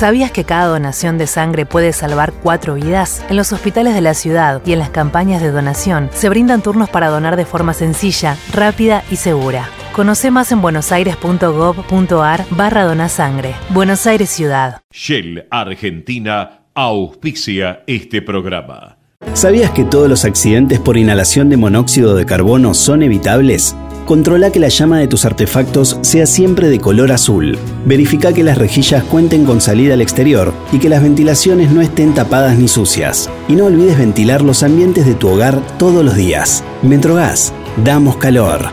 ¿Sabías que cada donación de sangre puede salvar cuatro vidas? En los hospitales de la ciudad y en las campañas de donación se brindan turnos para donar de forma sencilla, rápida y segura. Conoce más en buenosaires.gov.ar barra donasangre. Buenos Aires Ciudad. Shell Argentina auspicia este programa. ¿Sabías que todos los accidentes por inhalación de monóxido de carbono son evitables? Controla que la llama de tus artefactos sea siempre de color azul. Verifica que las rejillas cuenten con salida al exterior y que las ventilaciones no estén tapadas ni sucias. Y no olvides ventilar los ambientes de tu hogar todos los días. Metrogas, damos calor.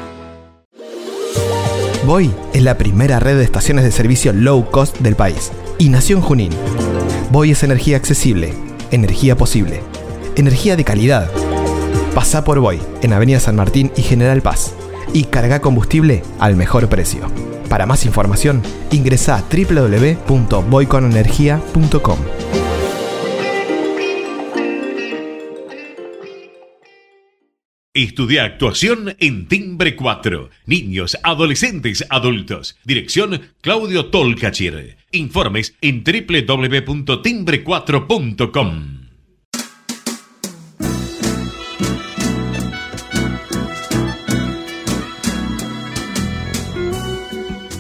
Voy es la primera red de estaciones de servicio low cost del país y nació en Junín. Voy es energía accesible, energía posible, energía de calidad. Pasa por Voy en Avenida San Martín y General Paz y carga combustible al mejor precio. Para más información, ingresa a www.voyconenergia.com. Estudia actuación en Timbre 4. Niños, adolescentes, adultos. Dirección Claudio Tolcachir. Informes en www.timbre4.com.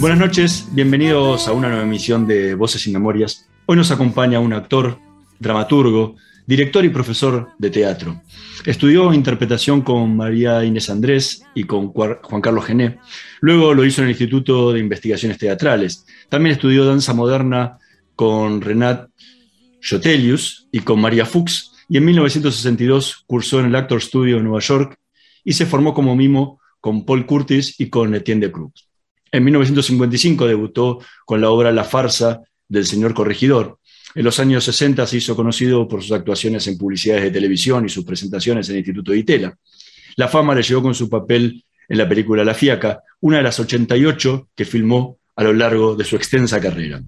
Buenas noches, bienvenidos a una nueva emisión de Voces y Memorias. Hoy nos acompaña un actor, dramaturgo, director y profesor de teatro. Estudió interpretación con María Inés Andrés y con Juan Carlos Gené. Luego lo hizo en el Instituto de Investigaciones Teatrales. También estudió danza moderna con Renat Jotelius y con María Fuchs. Y en 1962 cursó en el Actor Studio de Nueva York y se formó como mimo con Paul Curtis y con Etienne de Cruz. En 1955 debutó con la obra La farsa del señor corregidor. En los años 60 se hizo conocido por sus actuaciones en publicidades de televisión y sus presentaciones en el Instituto de Itela. La fama le llegó con su papel en la película La Fiaca, una de las 88 que filmó a lo largo de su extensa carrera.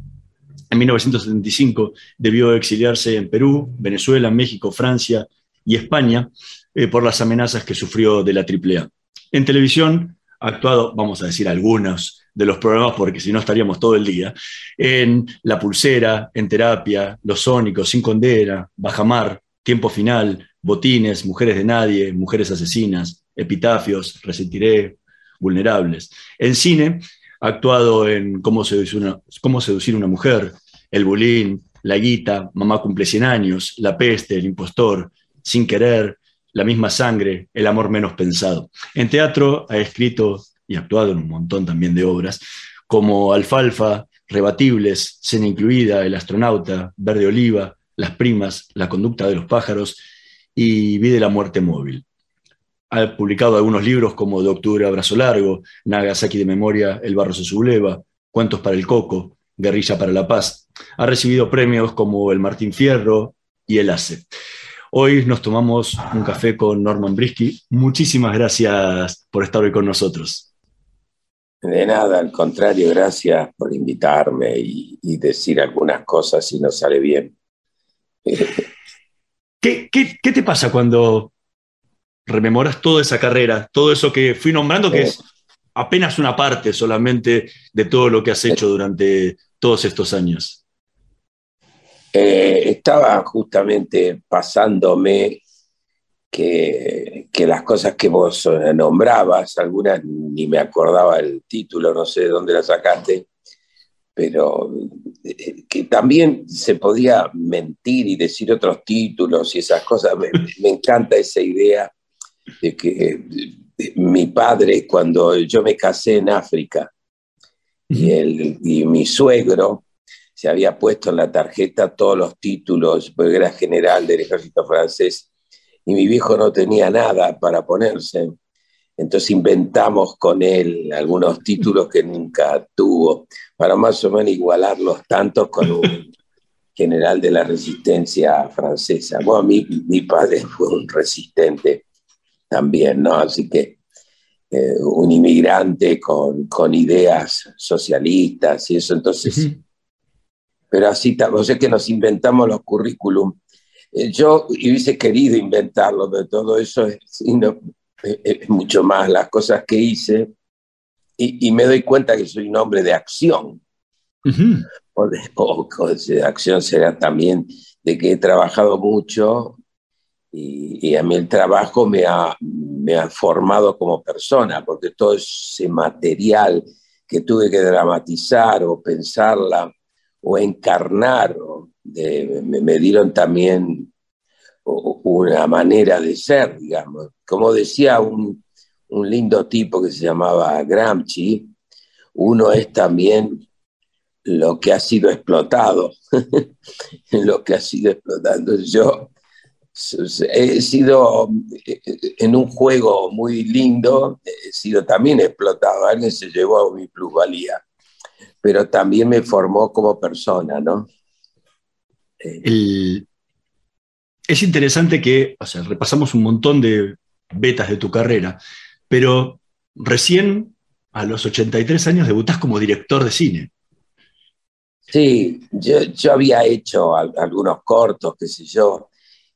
En 1975 debió exiliarse en Perú, Venezuela, México, Francia y España eh, por las amenazas que sufrió de la AAA. En televisión actuado, vamos a decir algunos de los programas porque si no estaríamos todo el día, en La Pulsera, en Terapia, Los Sónicos, Sin Condena, Bajamar, Tiempo Final, Botines, Mujeres de Nadie, Mujeres Asesinas, Epitafios, Resentiré, Vulnerables. En cine, actuado en Cómo seducir una, cómo seducir una mujer, El Bulín, La Guita, Mamá cumple 100 años, La Peste, El Impostor, Sin Querer, la misma sangre, el amor menos pensado. En teatro ha escrito y actuado en un montón también de obras, como Alfalfa, Rebatibles, Cena Incluida, El Astronauta, Verde Oliva, Las Primas, La Conducta de los Pájaros y Vida la Muerte Móvil. Ha publicado algunos libros como De Octubre Abrazo Largo, Nagasaki de Memoria, El Barro se subleva, Cuentos para el Coco, Guerrilla para la Paz. Ha recibido premios como el Martín Fierro y el ACE. Hoy nos tomamos un café con Norman Brisky. Muchísimas gracias por estar hoy con nosotros. De nada, al contrario, gracias por invitarme y, decir algunas cosas si no sale bien. ¿Qué, te pasa cuando rememoras toda esa carrera, todo eso que fui nombrando, que es apenas una parte solamente de todo lo que has hecho durante todos estos años? Eh, estaba justamente pasándome que, las cosas que vos eh, nombrabas, algunas ni me acordaba el título, no sé de dónde la sacaste, pero eh, que también se podía mentir y decir otros títulos y esas cosas. Me, encanta esa idea de que mi padre, cuando yo me casé en África, y, el, y mi suegro, se había puesto en la tarjeta todos los títulos, porque era general del ejército francés, y mi viejo no tenía nada para ponerse. Entonces inventamos con él algunos títulos que nunca tuvo. para más o menos igualar los tantos con un general de la resistencia francesa. Bueno, mi, mi padre fue un resistente también, ¿no? Así que eh, un inmigrante con, con, ideas socialistas y eso, entonces, pero así, o sea que nos inventamos los currículum. Eh, yo hubiese querido inventarlo, pero todo eso es, mucho más las cosas que hice y, y, me doy cuenta que soy un hombre de acción. o, de, o de acción será también de que he trabajado mucho y, a mí el trabajo me ha, me ha formado como persona, porque todo ese material que tuve que dramatizar o pensarla o encarnar, me, dieron también una manera de ser, digamos. Como decía un, un lindo tipo que se llamaba Gramsci, uno es también lo que ha sido explotado, lo que ha sido explotado. Yo he sido en un juego muy lindo, he sido también explotado, alguien se llevó a mi plusvalía, pero también me formó como persona, ¿no? es interesante que, o sea, repasamos un montón de betas de tu carrera, pero recién a los 83 años debutás como director de cine. Sí, yo, yo había hecho algunos cortos, qué sé yo,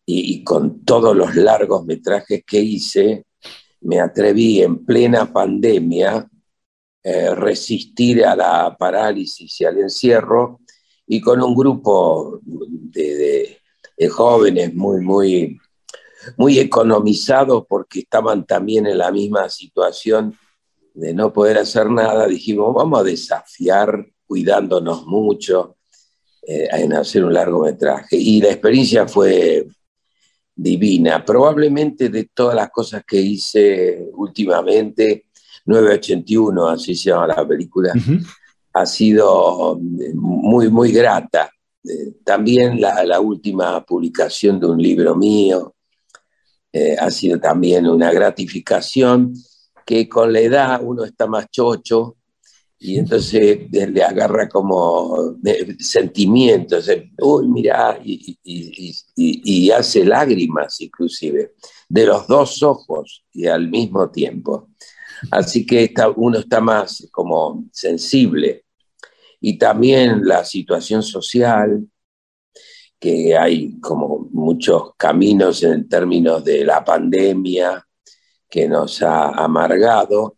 y, con todos los largos metrajes que hice, me atreví en plena pandemia eh, resistir a la parálisis y al encierro y con un grupo de, jóvenes muy, muy, muy economizados porque estaban también en la misma situación de no poder hacer nada, dijimos, vamos a desafiar cuidándonos mucho eh, en hacer un largometraje. Y la experiencia fue divina. Probablemente de todas las cosas que hice últimamente, 981, así se llama la película, ha sido muy, muy grata. Eh, también la, última publicación de un libro mío eh, ha sido también una gratificación que con la edad uno está más chocho y entonces le agarra como sentimientos, uy, mira, y, hace lágrimas inclusive, de los dos ojos y al mismo tiempo. Así que uno está más como sensible. Y también la situación social, que hay como muchos caminos en términos de la pandemia que nos ha amargado,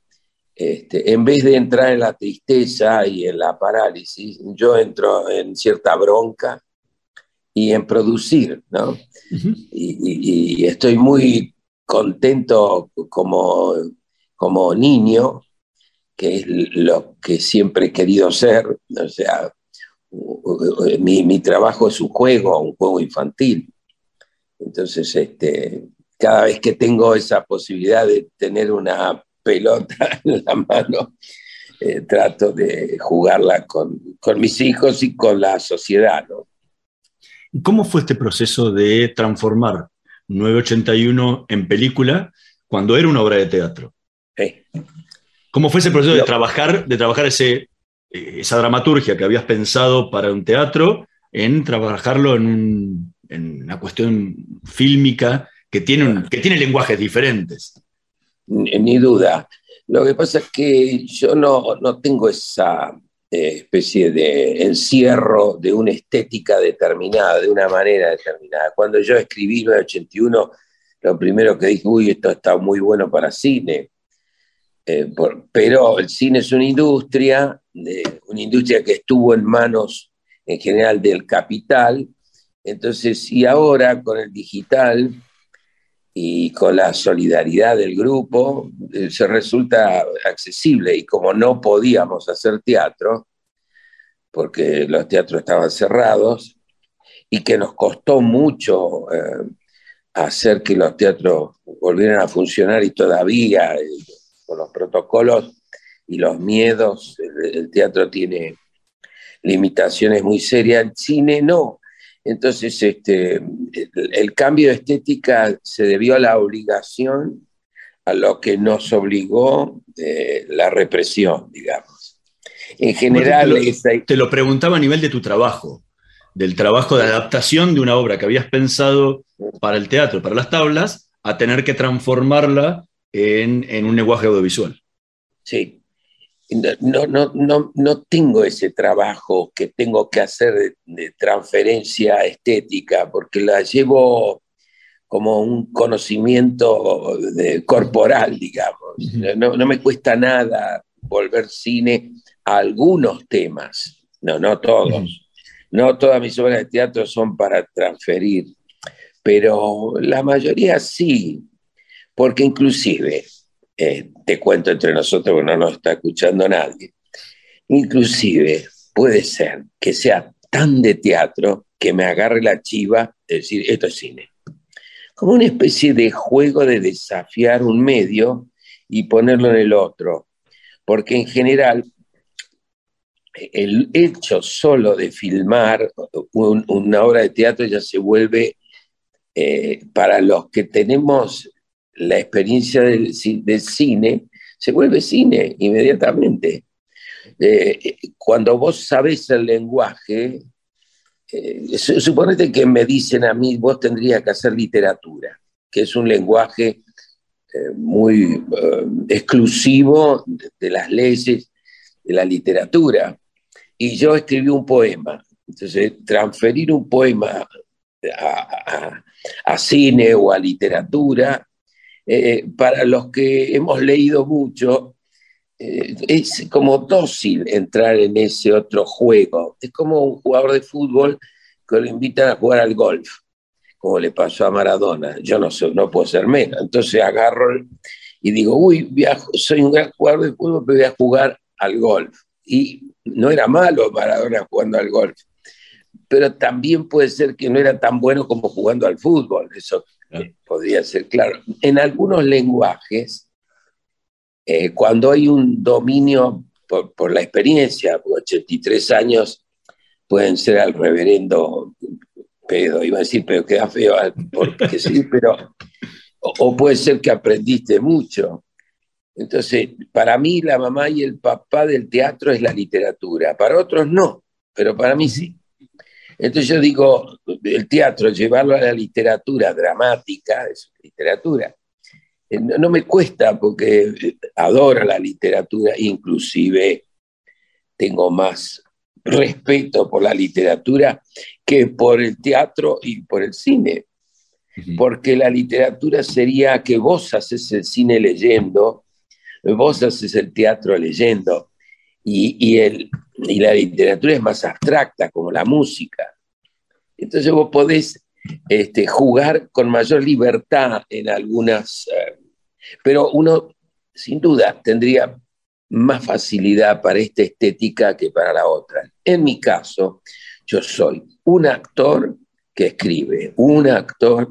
este, en vez de entrar en la tristeza y en la parálisis, yo entro en cierta bronca y en producir, ¿no? y, estoy muy contento como, como niño, que es lo que siempre he querido ser, o sea, mi, mi trabajo es un juego, un juego infantil. Entonces, este, cada vez que tengo esa posibilidad de tener una pelota en la mano, eh, trato de jugarla con, con, mis hijos y con la sociedad. ¿no? ¿Cómo fue este proceso de transformar 981 en película cuando era una obra de teatro? ¿Cómo fue ese proceso de trabajar, de trabajar ese, eh, esa dramaturgia que habías pensado para un teatro en trabajarlo en, en una cuestión fílmica que tiene, que tiene lenguajes diferentes? ni duda. Lo que pasa es que yo no, no tengo esa eh, especie de encierro de una estética determinada, de una manera determinada. Cuando yo escribí 1981, lo primero que dije, uy, esto está muy bueno para cine. Eh, pero el cine es una industria, una industria que estuvo en manos en general del capital. Entonces, y ahora con el digital, y con la solidaridad del grupo eh, se resulta accesible y como no podíamos hacer teatro, porque los teatros estaban cerrados y que nos costó mucho eh, hacer que los teatros volvieran a funcionar y todavía con los protocolos y los miedos, el teatro tiene limitaciones muy serias, el cine no, entonces, este, el, cambio de estética se debió a la obligación, a lo que nos obligó eh, la represión, digamos. En general... Te lo, preguntaba a nivel de tu trabajo, del trabajo de adaptación de una obra que habías pensado para el teatro, para las tablas, a tener que transformarla en, un lenguaje audiovisual. Sí. No, no, no, no tengo ese trabajo que tengo que hacer de transferencia estética, porque la llevo como un conocimiento de, corporal, digamos. No, no, me cuesta nada volver cine a algunos temas, no, no todos. No todas mis obras de teatro son para transferir, pero la mayoría sí, porque inclusive, eh, te cuento entre nosotros, porque no nos está escuchando nadie, inclusive puede ser que sea tan de teatro que me agarre la chiva de decir, esto es cine como una especie de juego de desafiar un medio y ponerlo en el otro. Porque en general el hecho solo de filmar una obra de teatro ya se vuelve, eh, para los que tenemos la experiencia del, cine, se vuelve cine inmediatamente. Eh, cuando vos sabes el lenguaje, eh, suponete que me dicen a mí, vos tendrías que hacer literatura, que es un lenguaje eh, muy eh, exclusivo de, las leyes de la literatura. Y yo escribí un poema. Entonces, transferir un poema a, cine o a literatura, para los que hemos leído mucho, es como dócil entrar en ese otro juego. Es como un jugador de fútbol que lo invitan a jugar al golf, como le pasó a Maradona. Yo no, sé, no puedo ser menos. Entonces agarro y digo, uy, soy un gran jugador de fútbol, pero voy a jugar al golf. Y no era malo Maradona jugando al golf, pero también puede ser que no era tan bueno como jugando al fútbol. Eso podría ser claro. En algunos lenguajes, eh, cuando hay un dominio por, la experiencia, 83 años pueden ser al reverendo pedo, iba a decir, pero queda feo, porque sí, pero, o, puede ser que aprendiste mucho. Entonces, para mí la mamá y el papá del teatro es la literatura, para otros no, pero para mí sí. Entonces yo digo, el teatro, llevarlo a la literatura dramática, es literatura, eh, no me cuesta porque adoro la literatura, inclusive tengo más respeto por la literatura que por el teatro y por el cine, porque la literatura sería que vos haces el cine leyendo, vos haces el teatro leyendo, y, el, y la literatura es más abstracta, como la música. Entonces vos podés este, jugar con mayor libertad en algunas, eh, pero uno sin duda tendría más facilidad para esta estética que para la otra. En mi caso, yo soy un actor que escribe, un actor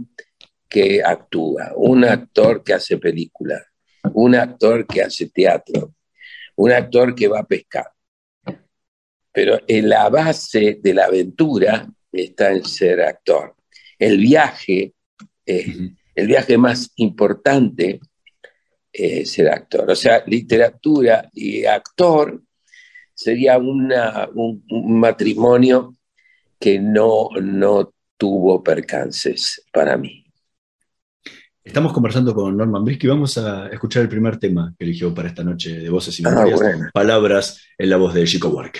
que actúa, un actor que hace películas, un actor que hace teatro, un actor que va a pescar. Pero en la base de la aventura está en ser actor el viaje, eh, el viaje más importante es ser actor. O sea, literatura y actor sería un, matrimonio que no, no tuvo percances para mí. Estamos conversando con Norman Brisky. Vamos a escuchar el primer tema que eligió para esta noche de Voces y ah. Palabras en la voz de Chico Buarque.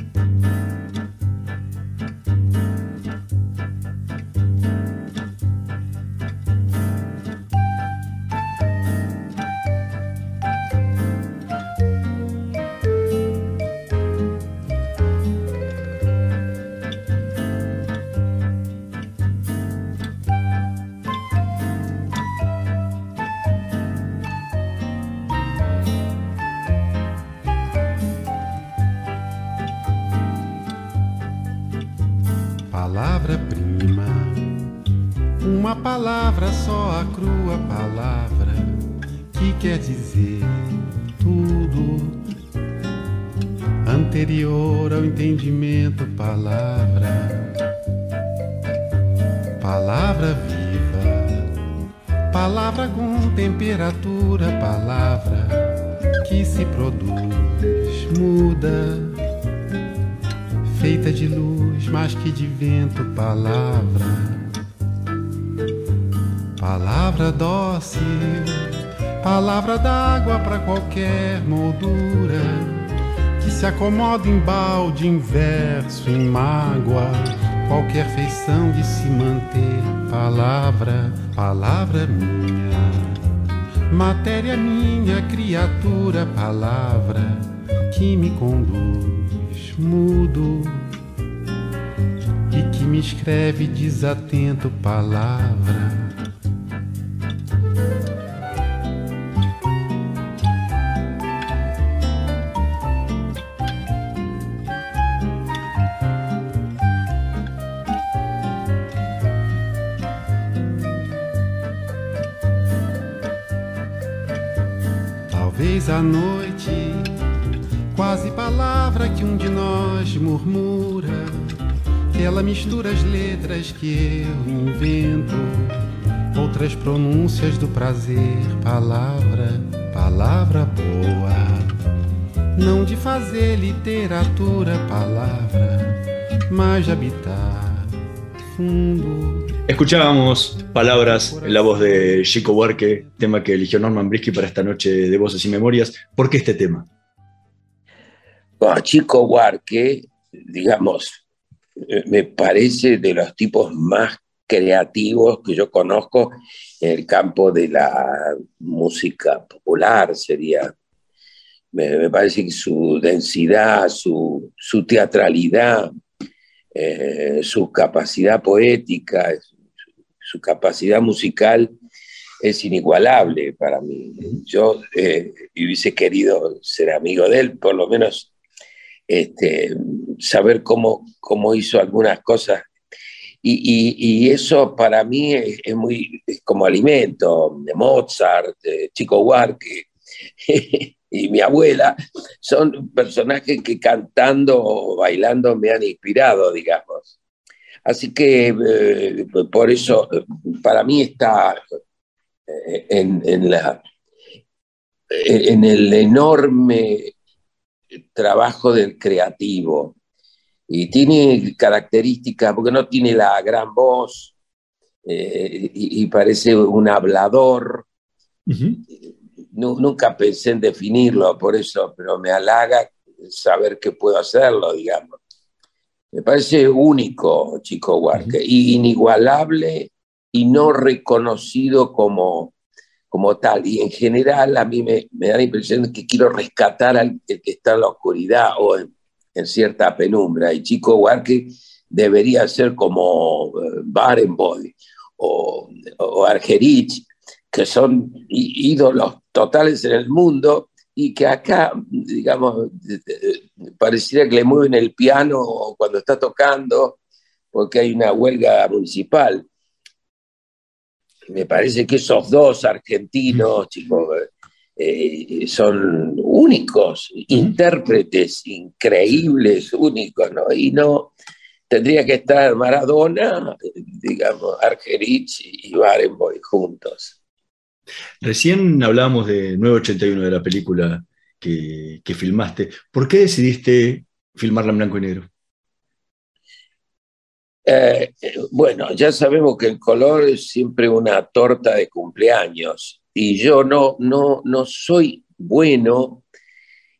palavra só, a crua palavra que quer dizer tudo. Anterior ao entendimento, palavra, palavra viva, palavra com temperatura, palavra que se produz muda, feita de luz mais que de vento, palavra. Palavra dócil, palavra d'água para qualquer moldura, que se acomoda em balde, em verso, em mágoa, qualquer feição de se manter. Palavra, palavra minha, matéria minha, criatura, palavra que me conduz, mudo. E que me escreve desatento, palavra mistura as letras que eu invento, outras pronúncias do prazer, palavra, palavra boa. Não de fazer literatura, palavra, mas de habitar fundo Escuchábamos palabras en la voz de Chico Buarque, tema que eligió Norman Brisky para esta noche de Voces y Memorias. ¿Por qué este tema? Chico Buarque, digamos, me parece de los tipos más creativos que yo conozco en el campo de la música popular, sería. Me, parece que su densidad, su, teatralidad, eh, su capacidad poética, su capacidad musical es inigualable para mí. Yo eh, hubiese querido ser amigo de él, por lo menos este, saber cómo, cómo hizo algunas cosas. Y, eso para mí es, muy como alimento, de Mozart, Chico Huarque y mi abuela, son personajes que cantando o bailando me han inspirado, digamos. Así que eh, por eso, para mí está eh, en, la, en el enorme trabajo del creativo. Y tiene características, porque no tiene la gran voz eh, y, parece un hablador. nunca pensé en definirlo por eso, pero me halaga saber que puedo hacerlo, digamos. Me parece único Chico Huarque, inigualable y no reconocido como, como tal. Y en general a mí me, da la impresión de que quiero rescatar al que está en la oscuridad o en, cierta penumbra. Y Chico Huarque debería ser como eh, Barenboim o, o Argerich, que son ídolos totales en el mundo y que acá, digamos, pareciera que le mueven el piano cuando está tocando, porque hay una huelga municipal. Me parece que esos dos argentinos, chicos, eh, son únicos, intérpretes increíbles, únicos, ¿no? Y no tendría que estar Maradona, digamos, Argerich y Barenboim juntos. Recién hablábamos de 981 de la película que, filmaste. ¿Por qué decidiste filmarla en blanco y negro? Eh, bueno, ya sabemos que el color es siempre una torta de cumpleaños y yo no, no, no soy bueno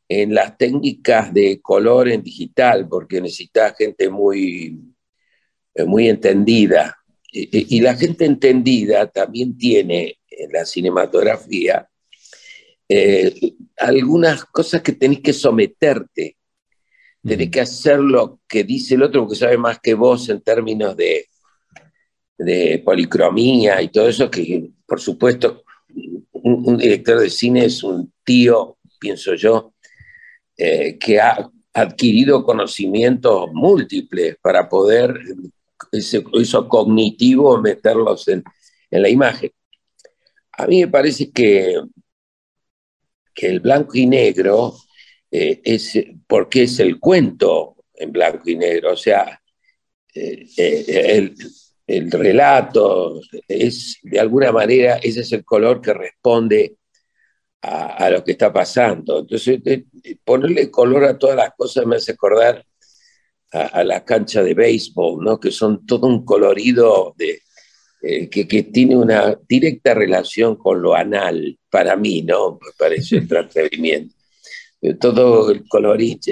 en las técnicas de color en digital porque necesita gente muy, muy entendida. y la gente entendida también tiene en la cinematografía, eh, algunas cosas que tenés que someterte, tenés que hacer lo que dice el otro porque sabe más que vos en términos de, de policromía y todo eso, que por supuesto un, director de cine es un tío, pienso yo, eh, que ha adquirido conocimientos múltiples para poder ese, eso cognitivo meterlos en, en la imagen. A mí me parece que, que el blanco y negro eh, es porque es el cuento en blanco y negro, o sea, eh, eh, el, relato es de alguna manera, ese es el color que responde a, lo que está pasando. Entonces, ponerle color a todas las cosas me hace acordar a, la cancha de béisbol, ¿no? que son todo un colorido de, eh, que, que, tiene una directa relación con lo anal, para mí, ¿no? Me parece el entretenimiento. Todo el colorito.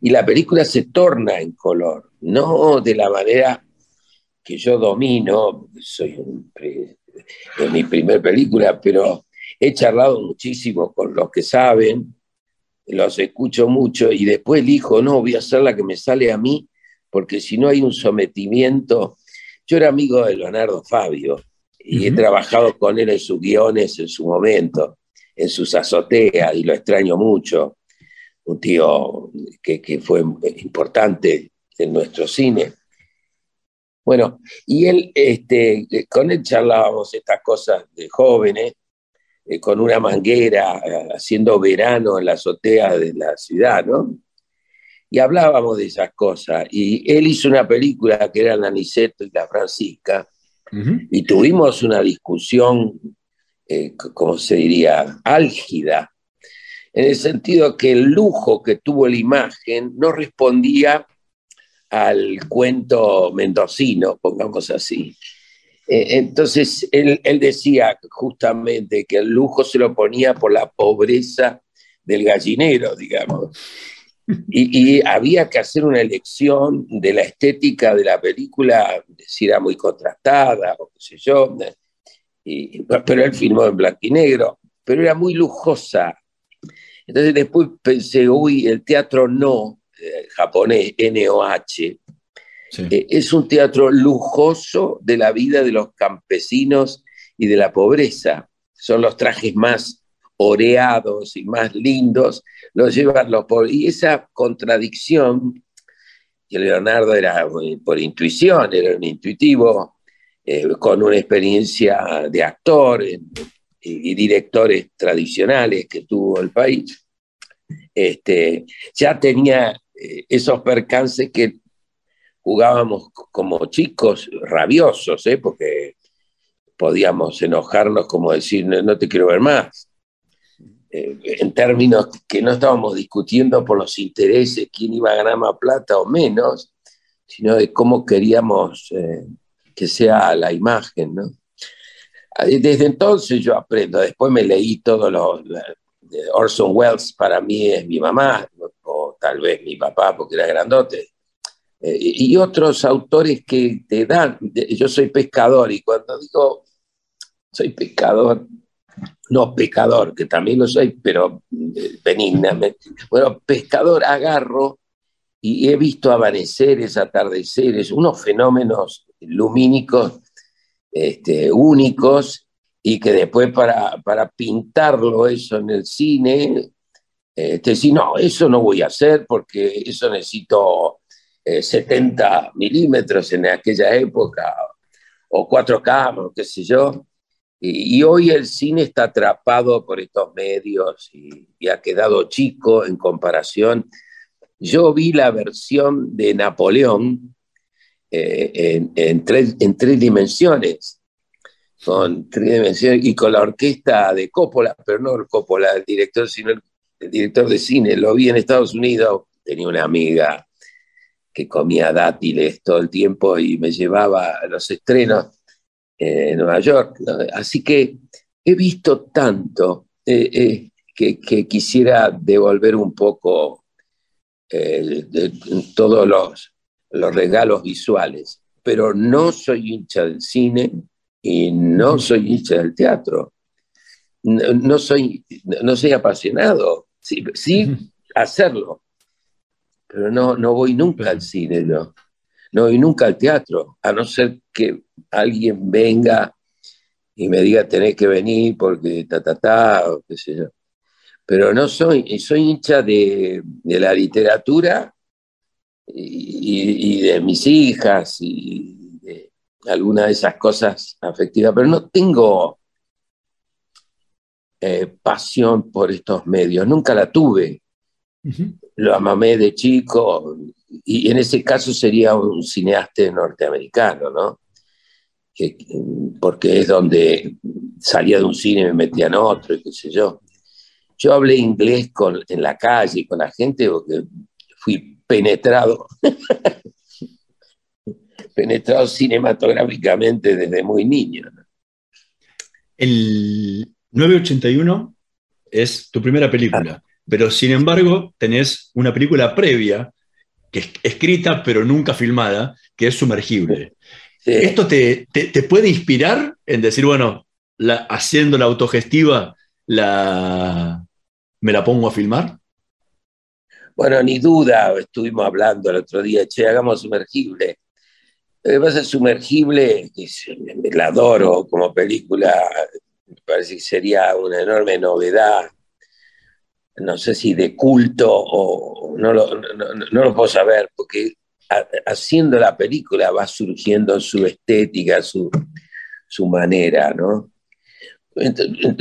Y la película se torna en color, no de la manera que yo domino, soy un, es mi primer película, pero he charlado muchísimo con los que saben, los escucho mucho y después elijo, no, voy a hacer la que me sale a mí, porque si no hay un sometimiento. Yo era amigo de Leonardo Fabio y he trabajado con él en sus guiones en su momento, en sus azoteas, y lo extraño mucho. Un tío que, que fue importante en nuestro cine. Bueno, y él, este, con él charlábamos estas cosas de jóvenes, eh, con una manguera, eh, haciendo verano en la azotea de la ciudad, ¿no? Y hablábamos de esas cosas. Y él hizo una película que era La Niceto y la Francisca, y tuvimos una discusión, eh, ¿cómo se diría?, álgida, en el sentido que el lujo que tuvo la imagen no respondía al cuento mendocino, pongamos así. Eh, entonces, él, decía justamente que el lujo se lo ponía por la pobreza del gallinero, digamos. Y, había que hacer una elección de la estética de la película, si era muy contrastada o qué sé yo, pero él filmó en blanco y negro, pero era muy lujosa. Entonces después pensé, uy, el teatro no, eh, japonés, NOH, eh, es un teatro lujoso de la vida de los campesinos y de la pobreza. Son los trajes más oreados y más lindos, los llevan los pobres. Y esa contradicción, que Leonardo era por intuición, era un intuitivo, eh, con una experiencia de actor y directores tradicionales que tuvo el país, este, ya tenía eh, esos percances que jugábamos como chicos rabiosos, ¿eh? porque podíamos enojarnos como decir, no, te quiero ver más. En términos que no estábamos discutiendo por los intereses, quién iba a ganar más plata o menos, sino de cómo queríamos que sea la imagen. ¿no? Desde entonces yo aprendo, después me leí todo lo, Orson Welles para mí es mi mamá, tal vez mi papá porque era grandote, eh, y otros autores que te dan, yo soy pescador y cuando digo soy pescador, no pescador, que también lo soy, pero eh, benignamente, bueno, pescador agarro y he visto amaneceres, atardeceres, unos fenómenos lumínicos este, únicos y que después para, para pintarlo eso en el cine este, si no, eso no voy a hacer porque eso necesito 70 eh, milímetros en aquella época o 4 k qué sé yo. Y, hoy el cine está atrapado por estos medios y, ha quedado chico en comparación. Yo vi la versión de Napoleón eh, en, tres, en tres dimensiones, con tres dimensiones y con la orquesta de Coppola, pero no Coppola, el director, sino el director de cine, lo vi en Estados Unidos, tenía una amiga que comía dátiles todo el tiempo y me llevaba a los estrenos en Nueva York. Así que he visto tanto eh, eh, que, quisiera devolver un poco todos los, los regalos visuales, pero no soy hincha del cine y no soy hincha del teatro. No, soy, no soy apasionado sí, hacerlo, pero no, no voy nunca al cine, no. No voy nunca al teatro, a no ser que alguien venga y me diga tenés que venir porque ta, ta, ta, o qué sé yo. Pero no soy, soy hincha de, la literatura y, de mis hijas y de algunas de esas cosas afectivas, pero no tengo eh, pasión por estos medios, nunca la tuve. Lo amamé de chico y en ese caso sería un cineasta norteamericano, ¿no? porque es donde salía de un cine y me metía en otro, y qué sé yo. Yo hablé inglés con, en la calle con la gente porque fui penetrado, penetrado cinematográficamente desde muy niño. El 981 es tu primera película, ah. pero sin embargo tenés una película previa, que es escrita pero nunca filmada, que es Sumergible. ¿Esto te, puede inspirar en decir, bueno, haciendo la autogestiva, la, me la pongo a filmar? Bueno, ni duda, estuvimos hablando el otro día, che, hagamos sumergible. Lo que sumergible, me la adoro como película, me parece que sería una enorme novedad, no sé si de culto o no lo, no lo puedo saber, porque haciendo la película va surgiendo su estética, su, manera, ¿no?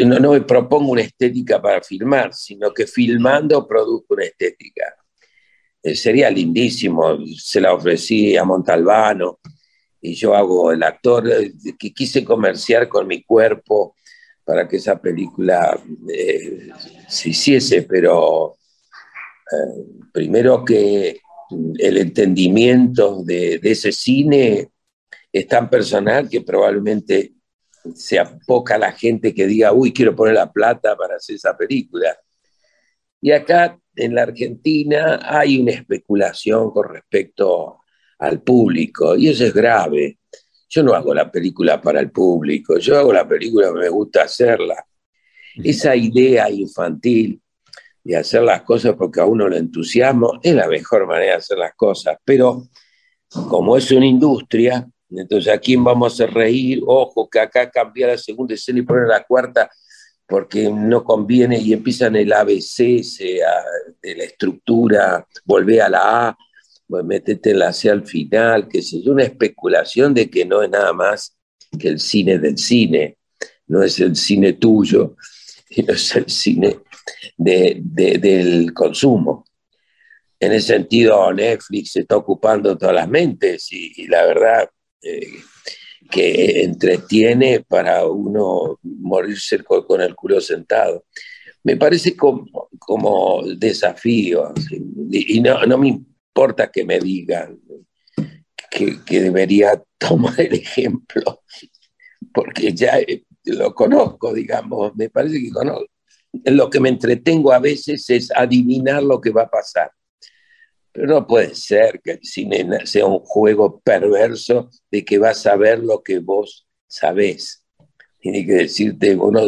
No, me propongo una estética para filmar, sino que filmando produzco una estética. Eh, sería lindísimo, se la ofrecí a Montalbano y yo hago el actor eh, que quise comerciar con mi cuerpo para que esa película eh, se hiciese, pero primero que el entendimiento de, ese cine es tan personal que probablemente sea poca la gente que diga, uy, quiero poner la plata para hacer esa película. Y acá en la Argentina hay una especulación con respecto al público y eso es grave. Yo no hago la película para el público, yo hago la película que me gusta hacerla. Esa idea infantil y hacer las cosas porque a uno le entusiasmo, es la mejor manera de hacer las cosas. Pero como es una industria, entonces a quién vamos a reír, ojo, que acá cambia la segunda escena y poner la cuarta porque no conviene y empiezan el ABC de la estructura, volvé a la A, pues metete en la C al final, que es una especulación de que no es nada más que el cine del cine, no es el cine tuyo, no es el cine del consumo. En ese sentido, Netflix se está ocupando todas las mentes y, la verdad eh, que entretiene para uno morirse con, el culo sentado. Me parece como, como desafío y, no, no, me importa que me digan que, que debería tomar el ejemplo, porque ya eh, lo conozco, digamos, me parece que conozco lo que me entretengo a veces es adivinar lo que va a pasar. Pero no puede ser que el cine sea un juego perverso de que vas a ver lo que vos sabés. Tiene que decirte, vos no,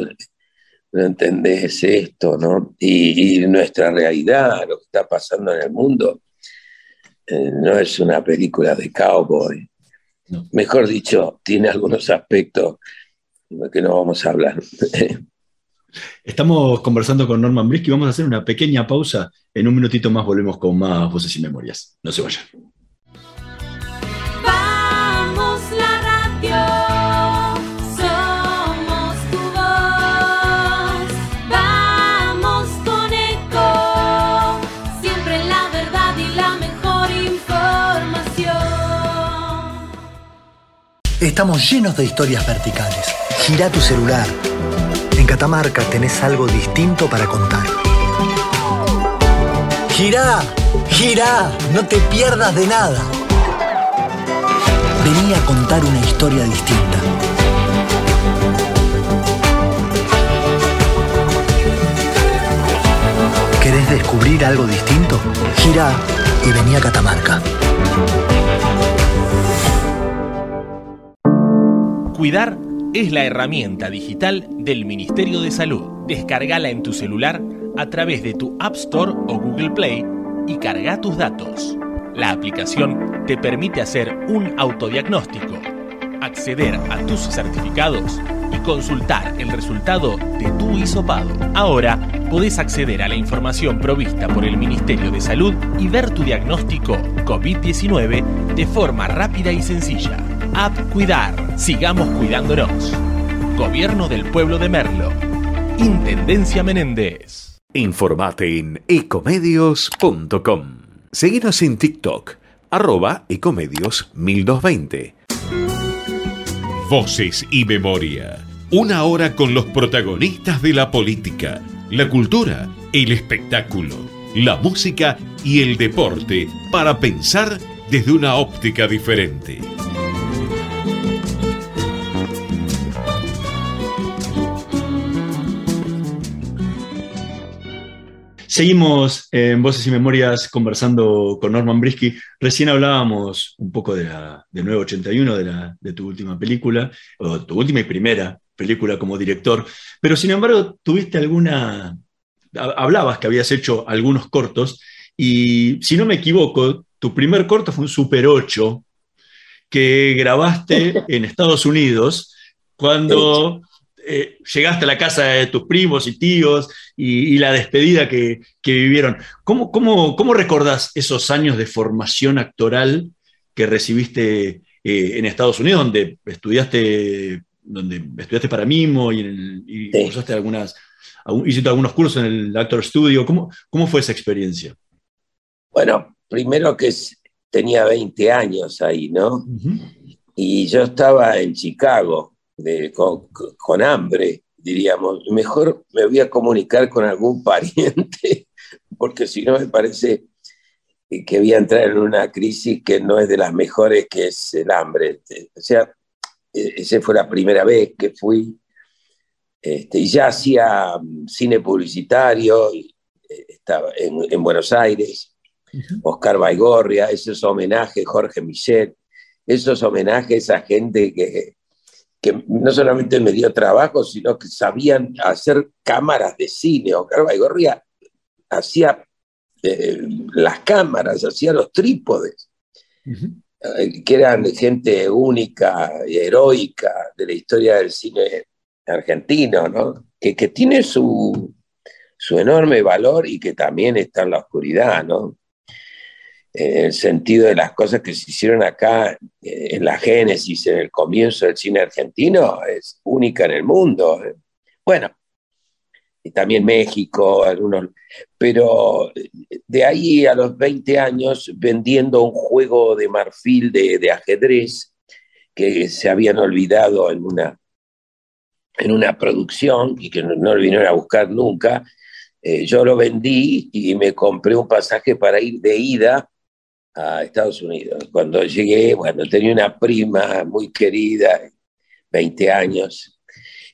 entendés esto, ¿no? Y, nuestra realidad, lo que está pasando en el mundo, eh, no es una película de cowboy. Mejor dicho, tiene algunos aspectos que no vamos a hablar. Estamos conversando con Norman Brisky. Vamos a hacer una pequeña pausa. En un minutito más volvemos con más voces y memorias. No se vayan. Vamos la radio. Somos tu voz. Vamos con eco. Siempre la verdad y la mejor información. Estamos llenos de historias verticales. Gira tu celular Catamarca tenés algo distinto para contar. Girá, girá, no te pierdas de nada. Vení a contar una historia distinta. ¿Querés descubrir algo distinto? Girá y vení a Catamarca. Cuidar es la herramienta digital del Ministerio de Salud. Descargala en tu celular a través de tu App Store o Google Play y carga tus datos. La aplicación te permite hacer un autodiagnóstico, acceder a tus certificados y consultar el resultado de tu hisopado. Ahora podés acceder a la información provista por el Ministerio de Salud y ver tu diagnóstico COVID-19 de forma rápida y sencilla. App Cuidar. Sigamos cuidándonos. Gobierno del Pueblo de Merlo. Intendencia Menéndez. Informate en ecomedios.com. Seguinos en TikTok, arroba ecomedios 1220. Voces y memoria. Una hora con los protagonistas de la política, la cultura, el espectáculo, la música y el deporte para pensar desde una óptica diferente. Seguimos en Voces y Memorias conversando con Norman Brisky. Recién hablábamos un poco de, la, de 981, de, la, de tu última película, o tu última y primera película como director, pero sin embargo tuviste alguna, hablabas que habías hecho algunos cortos, y si no me equivoco, tu primer corto fue un Super 8 que grabaste en Estados Unidos cuando eh, llegaste a la casa de tus primos y tíos y, y la despedida que, que vivieron. ¿Cómo, cómo, ¿Cómo recordás esos años de formación actoral que recibiste eh, en Estados Unidos, donde estudiaste, donde estudiaste para mimo y, en el- y Sí. cursaste algunas, algún- hiciste algunos cursos en el Actor Studio? ¿Cómo, cómo fue esa experiencia? Bueno, primero que tenía 20 años ahí, ¿no? Y yo estaba en Chicago de- con, con hambre, diríamos. Mejor me voy a comunicar con algún pariente, porque si no me parece que voy a entrar en una crisis que no es de las mejores, que es el hambre. O sea, e- esa fue la primera vez que fui. Este, y ya hacía mm, cine publicitario, y, eh, estaba en, en Buenos Aires, Oscar Baigorria, esos homenajes, Jorge Michel, esos homenajes a gente que, que no solamente me dio trabajo, sino que sabían hacer cámaras de cine. Oscar Baigorria hacía eh, las cámaras, hacía los trípodes, eh, que eran gente única y heroica de la historia del cine argentino, ¿no? que, que tiene su, su enorme valor y que también está en la oscuridad, ¿no? En el sentido de las cosas que se hicieron acá eh, en la génesis, en el comienzo del cine argentino, es única en el mundo. Bueno, y también México, algunos, pero de ahí a los 20 años vendiendo un juego de marfil de, de ajedrez que se habían olvidado en una, en una producción y que no, no lo vinieron a buscar nunca, eh, yo lo vendí y me compré un pasaje para ir de ida a Estados Unidos. Cuando llegué, bueno, tenía una prima muy querida, 20 años,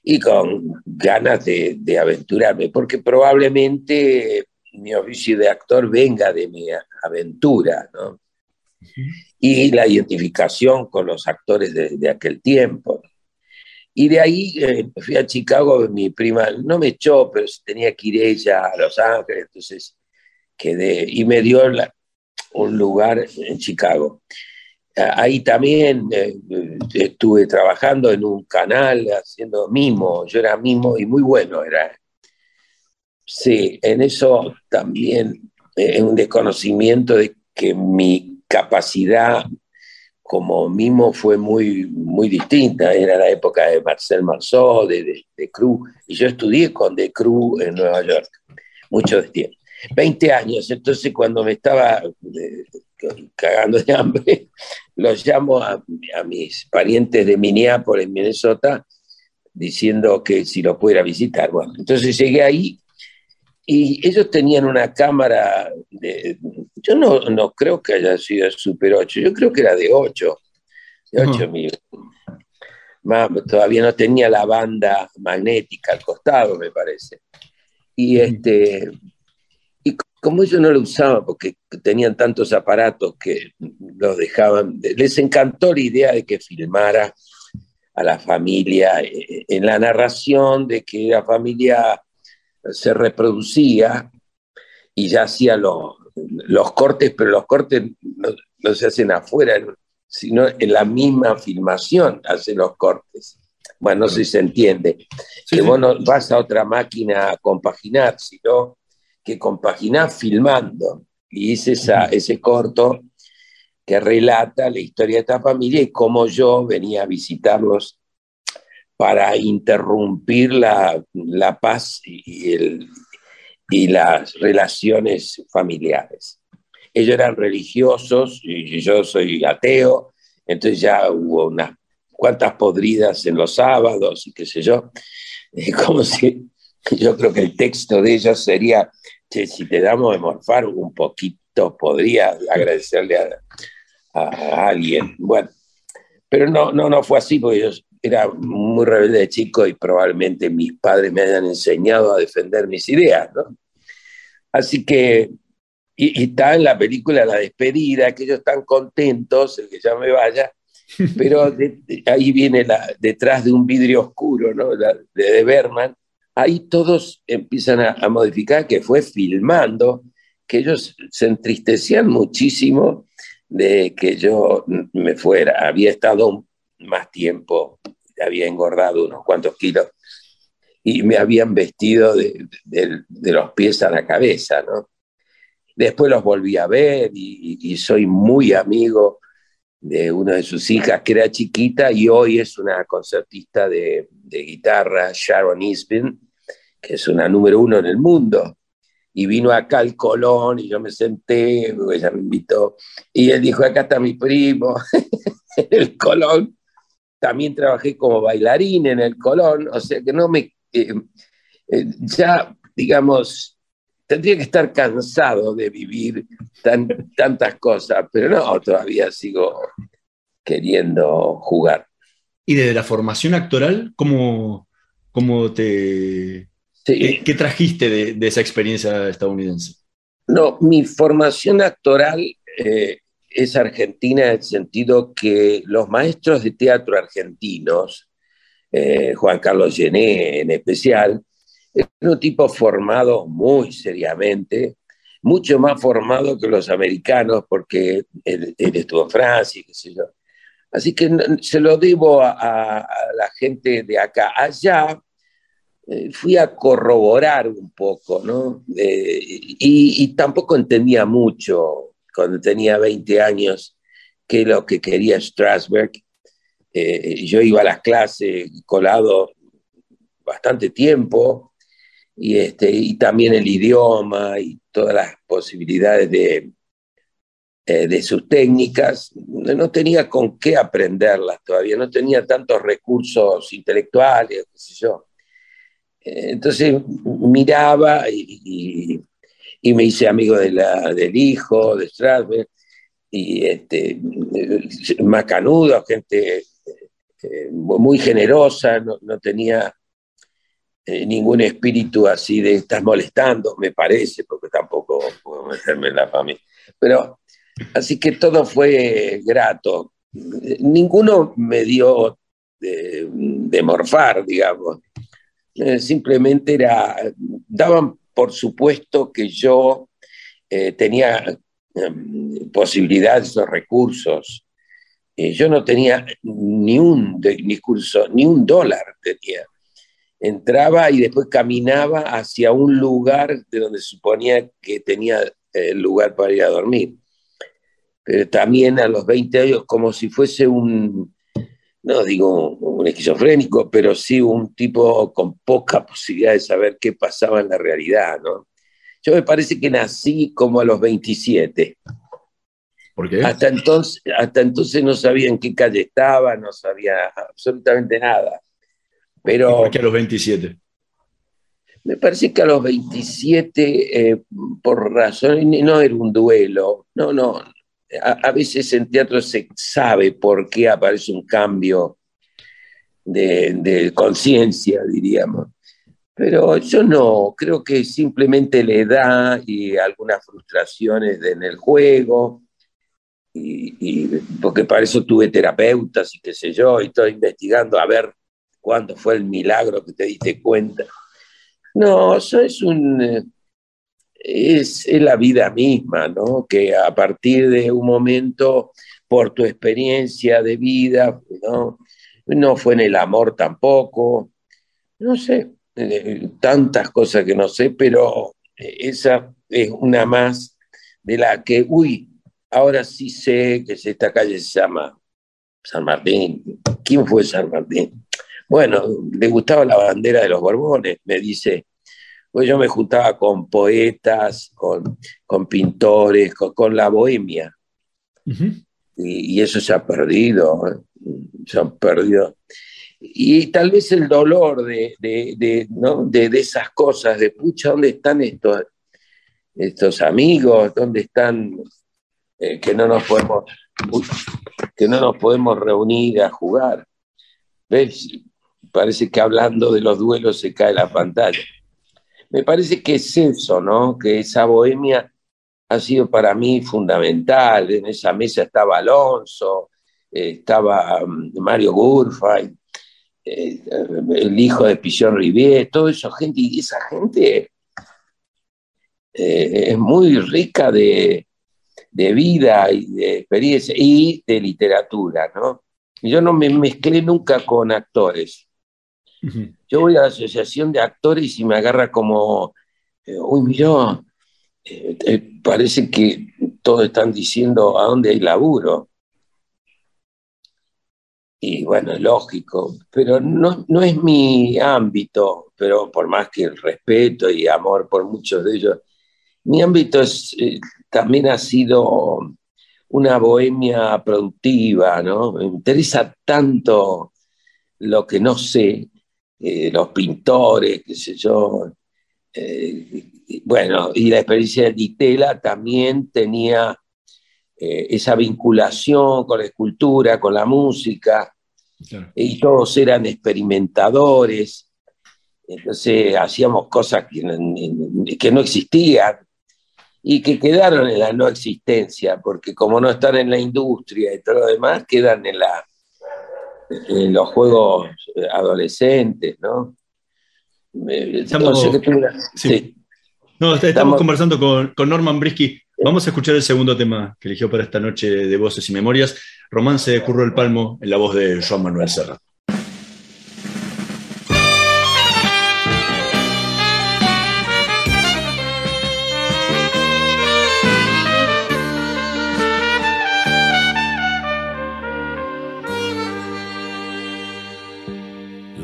y con ganas de, de aventurarme, porque probablemente mi oficio de actor venga de mi aventura, ¿no? Y la identificación con los actores de, de aquel tiempo. Y de ahí eh, fui a Chicago, mi prima no me echó, pero tenía que ir ella a Los Ángeles, entonces quedé y me dio la- un lugar en Chicago. Ah, Ahí también eh, eh, estuve trabajando en un canal haciendo mimo, yo era mimo y muy bueno era. Sí, en eso también eh, un desconocimiento de que mi capacidad como mimo fue muy, muy distinta. Era la época de Marcel Marceau, de, de, Cruz, y yo estudié con De Cruz en Nueva York, mucho tiempo. 20 años, entonces cuando me estaba eh, cagando de hambre, los llamo a, a mis parientes de Minneapolis, Minnesota, diciendo que si los pudiera visitar. Bueno, entonces llegué ahí y ellos tenían una cámara, de, yo no, no creo que haya sido Super 8, yo creo que era de 8, de 8 mil. Todavía no tenía la banda magnética al costado, me parece. Y este, como ellos no lo usaban porque tenían tantos aparatos que los dejaban, les encantó la idea de que filmara a la familia eh, en la narración de que la familia se reproducía y ya hacía lo- los cortes, pero los cortes no, no se hacen afuera, sino en la misma filmación hacen los cortes. Bueno, no sé si se entiende. que vos no vas a otra máquina a compaginar, sino que compaginás filmando. Y hice esa, ese corto que relata la historia de esta familia y cómo yo venía a visitarlos para interrumpir la, la paz y, el- y las relaciones familiares. Ellos eran religiosos y yo soy ateo, entonces ya hubo una, cuántas podridas en los sábados y qué sé yo. Como si yo creo que el texto de ellos sería, si te damos de morfar un poquito, podría agradecerle a, alguien. Bueno, pero no, no, no fue así porque yo era muy rebelde de chico y probablemente mis padres me hayan enseñado a defender mis ideas, ¿no? Así que, y, está en la película La despedida, que ellos están contentos, el que ya me vaya, pero ahí viene detrás de un vidrio oscuro, ¿no? De, de Berman, ahí todos empiezan a, modificar, que fue filmando, que ellos se entristecían muchísimo de que yo me fuera. Había estado más tiempo, había engordado unos cuantos kilos y me habían vestido de, los pies a la cabeza, ¿no? Después los volví a ver y, y soy muy amigo de una de sus hijas que era chiquita y hoy es una concertista de, de guitarra, Sharon Isbin, que es una número uno en el mundo. Y vino acá al Colón y yo me senté, ella me invitó, y él dijo, acá está mi primo, en el Colón. También trabajé como bailarín en el Colón, o sea que no me... eh, eh, ya, digamos, tendría que estar cansado de vivir tan, tantas cosas, pero no, todavía sigo queriendo jugar. Y desde la formación actoral, ¿cómo, cómo te... ¿Qué, qué trajiste de, de esa experiencia estadounidense? No, mi formación actoral eh, es argentina en el sentido que los maestros de teatro argentinos, eh, Juan Carlos Gené en especial, es un tipo formado muy seriamente, mucho más formado que los americanos, porque él, él estuvo en Francia, qué sé yo. Así que se lo debo a, a- a la gente de acá. Allá eh, fui a corroborar un poco, ¿no? Eh, y, tampoco entendía mucho cuando tenía 20 años qué es lo que quería Strasberg. Eh, yo iba a las clases colado bastante tiempo y, este, y también el idioma y todas las posibilidades de, de sus técnicas. No tenía con qué aprenderlas todavía, no tenía tantos recursos intelectuales, qué sé yo. Eh, Entonces miraba y, y- me hice amigo del hijo de Strasberg y este, macanudo, gente eh, muy generosa, no, tenía eh, ningún espíritu así de estás molestando, me parece, porque tampoco puedo meterme en la familia. Pero así que todo fue grato. Ninguno me dio de, de morfar, digamos. Eh, simplemente era, daban por supuesto que yo eh, tenía em, posibilidades o recursos. Eh, yo no tenía ni un discurso, ni un dólar tenía. Entraba y después caminaba hacia un lugar de donde suponía que tenía lugar para ir a dormir. Pero también a los 20 años, como si fuese un, no digo un esquizofrénico, pero sí un tipo con poca posibilidad de saber qué pasaba en la realidad, ¿no? Yo me parece que nací como a los 27. ¿Por qué? Hasta entonces, hasta entonces no sabía en qué calle estaba, no sabía absolutamente nada. Pero ¿Por qué a los 27? me parece que a los 27, eh, por razón, no era un duelo, no, no. A, a veces en teatro se sabe por qué aparece un cambio de, de conciencia, diríamos. Pero yo no, creo que simplemente la edad y algunas frustraciones en el juego, y, y- porque para eso tuve terapeutas y qué sé yo, y estoy investigando a ver cuándo fue el milagro que te diste cuenta. No, eso es un eh, es, la vida misma, ¿no? Que a partir de un momento, por tu experiencia de vida, ¿no? No fue en el amor tampoco, no sé, eh, tantas cosas que no sé, pero esa es una más de la que, uy, ahora sí sé que esta calle se llama San Martín. ¿Quién fue San Martín? Bueno, le gustaba la bandera de los Borbones, me dice. Pues yo me juntaba con poetas, con, con pintores, con, con la bohemia. Y, y eso se ha perdido. ¿eh? se han perdido. Y tal vez el dolor de, de, de, ¿no? de, de esas cosas, de pucha, ¿dónde están estos, estos amigos? ¿Dónde están eh, que no nos podemos que no nos podemos reunir a jugar? ¿Ves? Parece que hablando de los duelos se cae la pantalla. Me parece que es eso, ¿no? Que esa bohemia ha sido para mí fundamental. En esa mesa estaba Alonso, eh, estaba um, Mario Gurfay, eh, el hijo de Pillon Rivier, todo eso, gente, y esa gente eh, es muy rica de, de vida y de experiencia y de literatura, ¿no? Yo no me mezclé nunca con actores. Yo voy a la asociación de actores y me agarra como, eh, uy, mira, eh, eh, parece que todos están diciendo a dónde hay laburo. Y bueno, lógico, pero no, no es mi ámbito, pero por más que el respeto y amor por muchos de ellos, mi ámbito eh, también ha sido una bohemia productiva, ¿no? Me interesa tanto lo que no sé, eh, los pintores, qué sé yo. eh, bueno, y la experiencia de Ditela también tenía eh, esa vinculación con la escultura, con la música, y todos eran experimentadores, entonces hacíamos cosas que no existían y que quedaron en la no existencia, porque como no están en la industria y todo lo demás, quedan en, la, en los juegos eh, adolescentes, ¿no? Eh, Estamos- que una- Sí. sí. No, est- estamos Estamos- conversando con, con Norman Brisky. Vamos a escuchar el segundo tema que eligió para esta noche de Voces y Memorias, Romance de Curro el Palmo, en la voz de Joan Manuel Serra.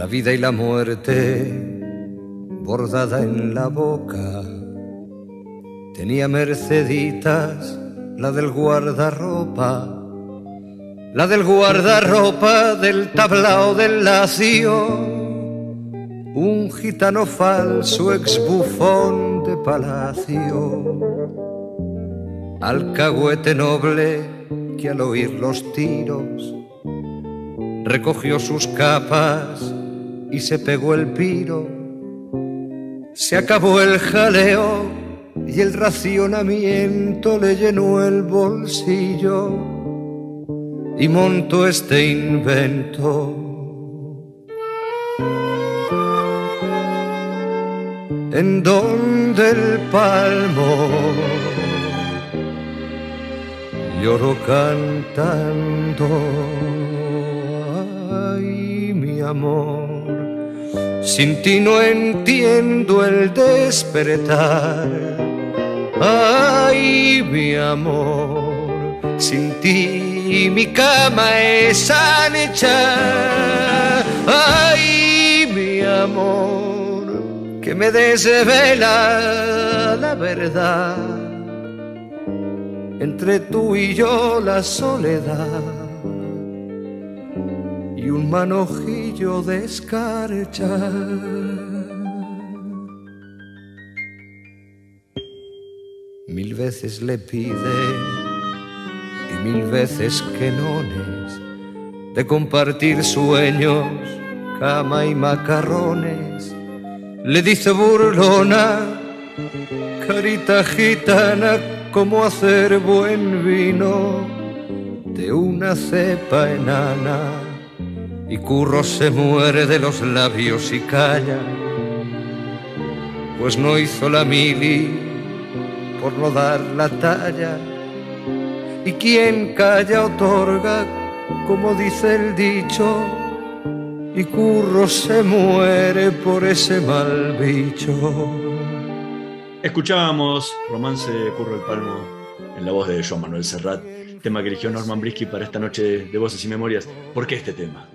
La vida y la muerte bordada en la boca. Tenía Merceditas, la del guardarropa, la del guardarropa del tablao del lacio, un gitano falso ex bufón de palacio, alcahuete noble que al oír los tiros recogió sus capas y se pegó el piro. Se acabó el jaleo y el racionamiento le llenó el bolsillo y montó este invento. En donde el palmo lloró cantando ay mi amor, sin ti no entiendo el despertar. Ay mi amor, sin ti mi cama es anhecha. Ay mi amor, que me desvela la verdad. Entre tú y yo la soledad un manojillo de escarcha. Mil veces le pide y mil veces que nones de compartir sueños, cama y macarrones. Le dice burlona, carita gitana, cómo hacer buen vino de una cepa enana y Curro se muere de los labios y calla, pues no hizo la mili por no dar la talla. Y quien calla otorga, como dice el dicho, y Curro se muere por ese mal bicho. Escuchábamos Romance de Curro el Palmo en la voz de Joan Manuel Serrat, tema que eligió Norman Brisky para esta noche de Voces y Memorias. ¿Por qué este tema?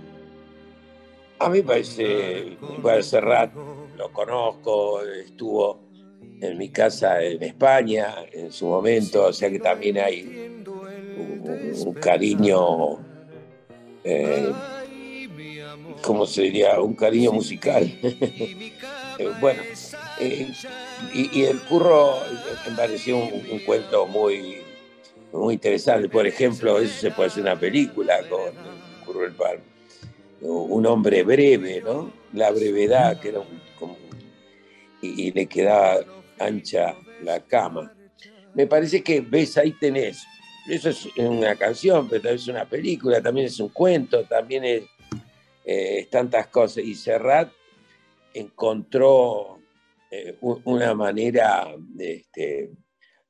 A mí parece, bueno, Serrat lo conozco, estuvo en mi casa en España en su momento, o sea que también hay un, cariño eh, ¿cómo se diría? Un cariño musical. Eh, bueno, eh, y, el curro me pareció un, cuento muy, muy interesante. Por ejemplo, eso se puede hacer una película con Curro el Palma. Un hombre breve, ¿no? La brevedad, que era y, le quedaba ancha la cama. Me parece que ves, ahí tenés. Eso es una canción, pero también es una película, también es un cuento, también es, eh, tantas cosas. Y Serrat encontró eh, una manera este,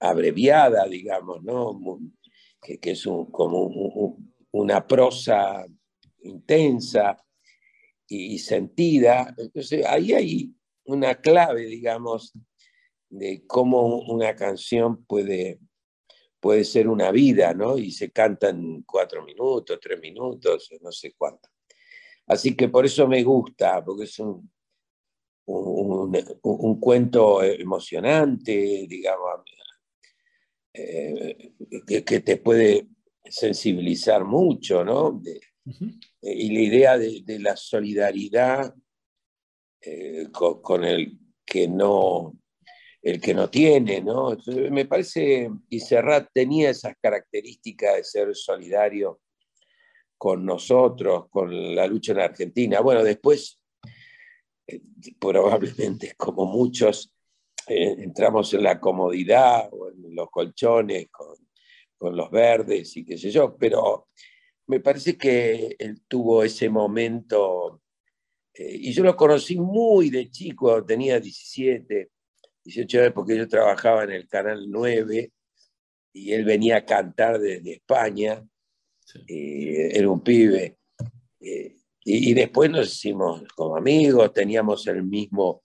abreviada, digamos, ¿no? Que, es como un- un- una prosa intensa y, sentida. Entonces, ahí hay una clave, digamos, de cómo una canción puede, puede ser una vida, ¿no? Y se canta en cuatro minutos, tres minutos, no sé cuánto. Así que por eso me gusta, porque es un, un, cuento emocionante, digamos, eh, que, que te puede sensibilizar mucho, ¿no? Y la idea de, la solidaridad eh, con, el que no el que no tiene, ¿no? Me parece, y Serrat tenía esas características de ser solidario con nosotros, con la lucha en Argentina. Bueno, después, eh, probablemente como muchos, eh, entramos en la comodidad o en los colchones con, con los verdes y qué sé yo, pero me parece que él tuvo ese momento, eh, y yo lo conocí muy de chico, tenía 17, 18 años, porque yo trabajaba en el Canal 9 y él venía a cantar desde España, y era un pibe. eh, y, y después nos hicimos como amigos, teníamos el mismo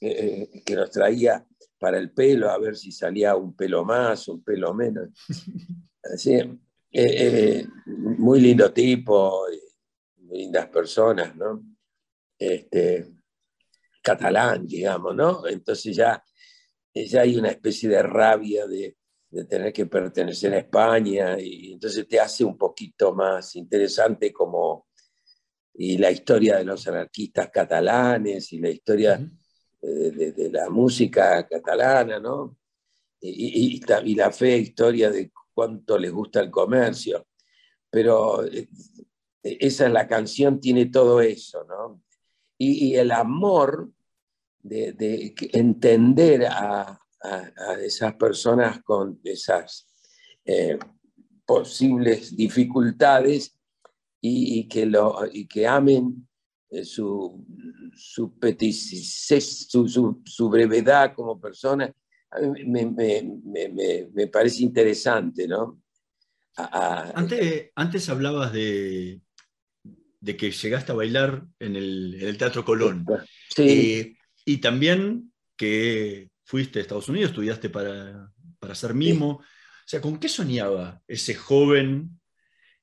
eh, que nos traía para el pelo, a ver si salía un pelo más, un pelo menos. Así, eh, eh, muy lindo tipo, eh, muy lindas personas, ¿no? Este, catalán, digamos, ¿no? Entonces ya, ya hay una especie de rabia de, de tener que pertenecer a España y entonces te hace un poquito más interesante como y la historia de los anarquistas catalanes y la historia eh, de, de la música catalana, ¿no? Y, y la fe historia de cuánto les gusta el comercio. Pero eh, esa es la canción, tiene todo eso, ¿no? Y, el amor de, entender a, esas personas con esas eh, posibles dificultades y, que, lo, y que amen eh, su, su, su, brevedad como persona, me, me- me- me- parece interesante, ¿no? A- a- Antes, antes hablabas de, de que llegaste a bailar en el, en el Teatro Colón. Sí. Eh, y también que fuiste a Estados Unidos, estudiaste para, para ser mimo. O sea, ¿con qué soñaba ese joven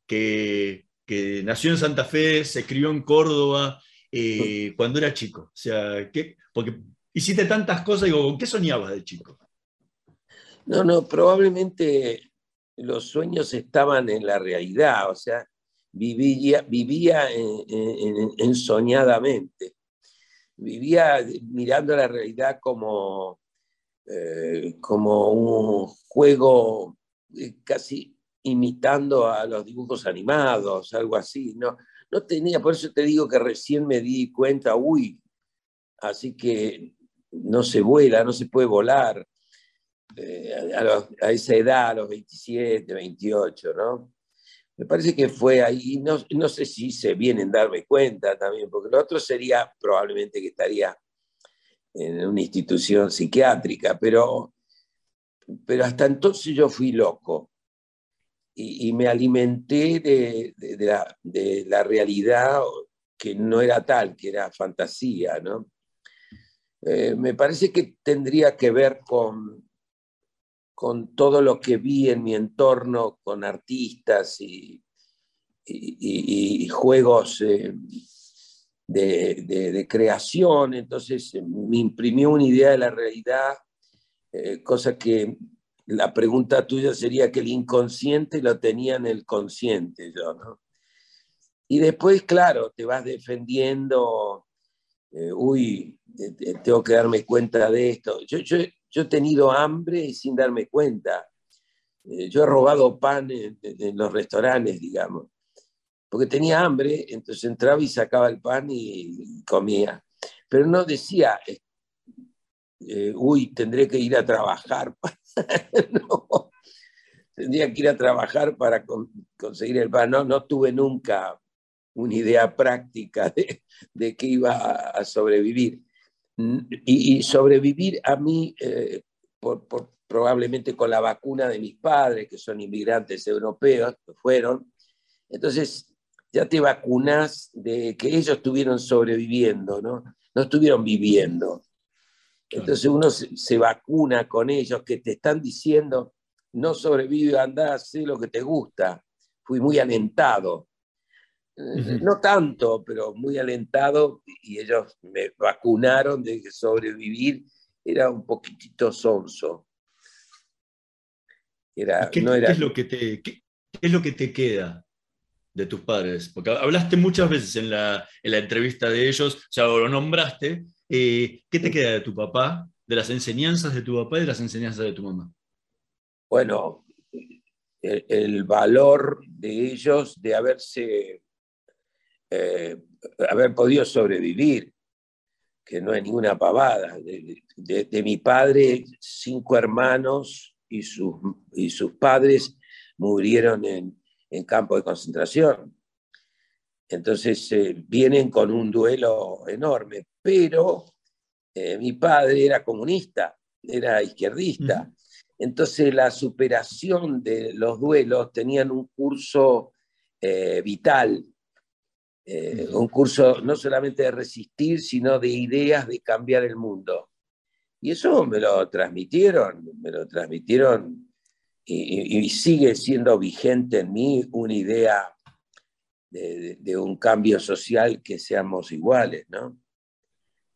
que, que nació en Santa Fe, se crió en Córdoba eh, cuando era chico? O sea, ¿qué? porque hiciste tantas cosas, digo, ¿con qué soñabas de chico? No, no, probablemente los sueños estaban en la realidad, o sea, vivía, vivía en, en- en vivía mirando la realidad como, eh, como un juego eh, casi imitando a los dibujos animados, algo así, no, no tenía, por eso te digo que recién me di cuenta, uy, así que no se vuela, no se puede volar eh, a, esa edad, a los 27, 28, ¿no? Me parece que fue ahí, no, no sé si hice bien en darme cuenta también, porque lo otro sería probablemente que estaría en una institución psiquiátrica, pero, pero hasta entonces yo fui loco y, me alimenté de, de la realidad que no era tal, que era fantasía, ¿no? Eh, me parece que tendría que ver con, con todo lo que vi en mi entorno, con artistas y, juegos eh, de, creación. Entonces eh, me imprimió una idea de la realidad, eh, cosa que la pregunta tuya sería que el inconsciente lo tenía en el consciente yo, ¿no? Y después, claro, te vas defendiendo, uy, tengo que darme cuenta de esto. Yo he tenido hambre y sin darme cuenta. Eh, yo he robado pan en, los restaurantes, digamos, porque tenía hambre, entonces entraba y sacaba el pan y comía. Pero no decía, eh, uy, tendré que ir a trabajar. no, tendría que ir a trabajar para con- conseguir el pan. No, no tuve nunca una idea práctica de, de que iba a sobrevivir. Y, y sobrevivir a mí, eh, por- por- probablemente con la vacuna de mis padres, que son inmigrantes europeos, que fueron. Entonces, ya te vacunas de que ellos estuvieron sobreviviendo, ¿no? No estuvieron viviendo. Entonces uno se, se vacuna con ellos que te están diciendo, no sobrevive, anda, sé lo que te gusta. Fui muy alentado. Eh, No tanto, pero muy alentado y ellos me vacunaron de que sobrevivir era un poquitito sonso. Era, ¿Qué, no qué era, es lo que te, qué- qué es lo que te queda de tus padres? Porque hablaste muchas veces en la, en la entrevista de ellos, o sea, lo nombraste. eh, ¿Qué te queda de tu papá, de las enseñanzas de tu papá y de las enseñanzas de tu mamá? bueno, el, el valor de ellos de haberse, eh, haber podido sobrevivir, que no es ninguna pavada. De, de- de mi padre, cinco hermanos y sus, y sus padres murieron en, en campo de concentración. Entonces eh, vienen con un duelo enorme, pero eh, mi padre era comunista, era izquierdista. Entonces la superación de los duelos tenían un curso eh, vital, eh, un curso no solamente de resistir, sino de ideas de cambiar el mundo. Y eso me lo transmitieron, me lo transmitieron y, sigue siendo vigente en mí una idea de, un cambio social que seamos iguales, ¿no?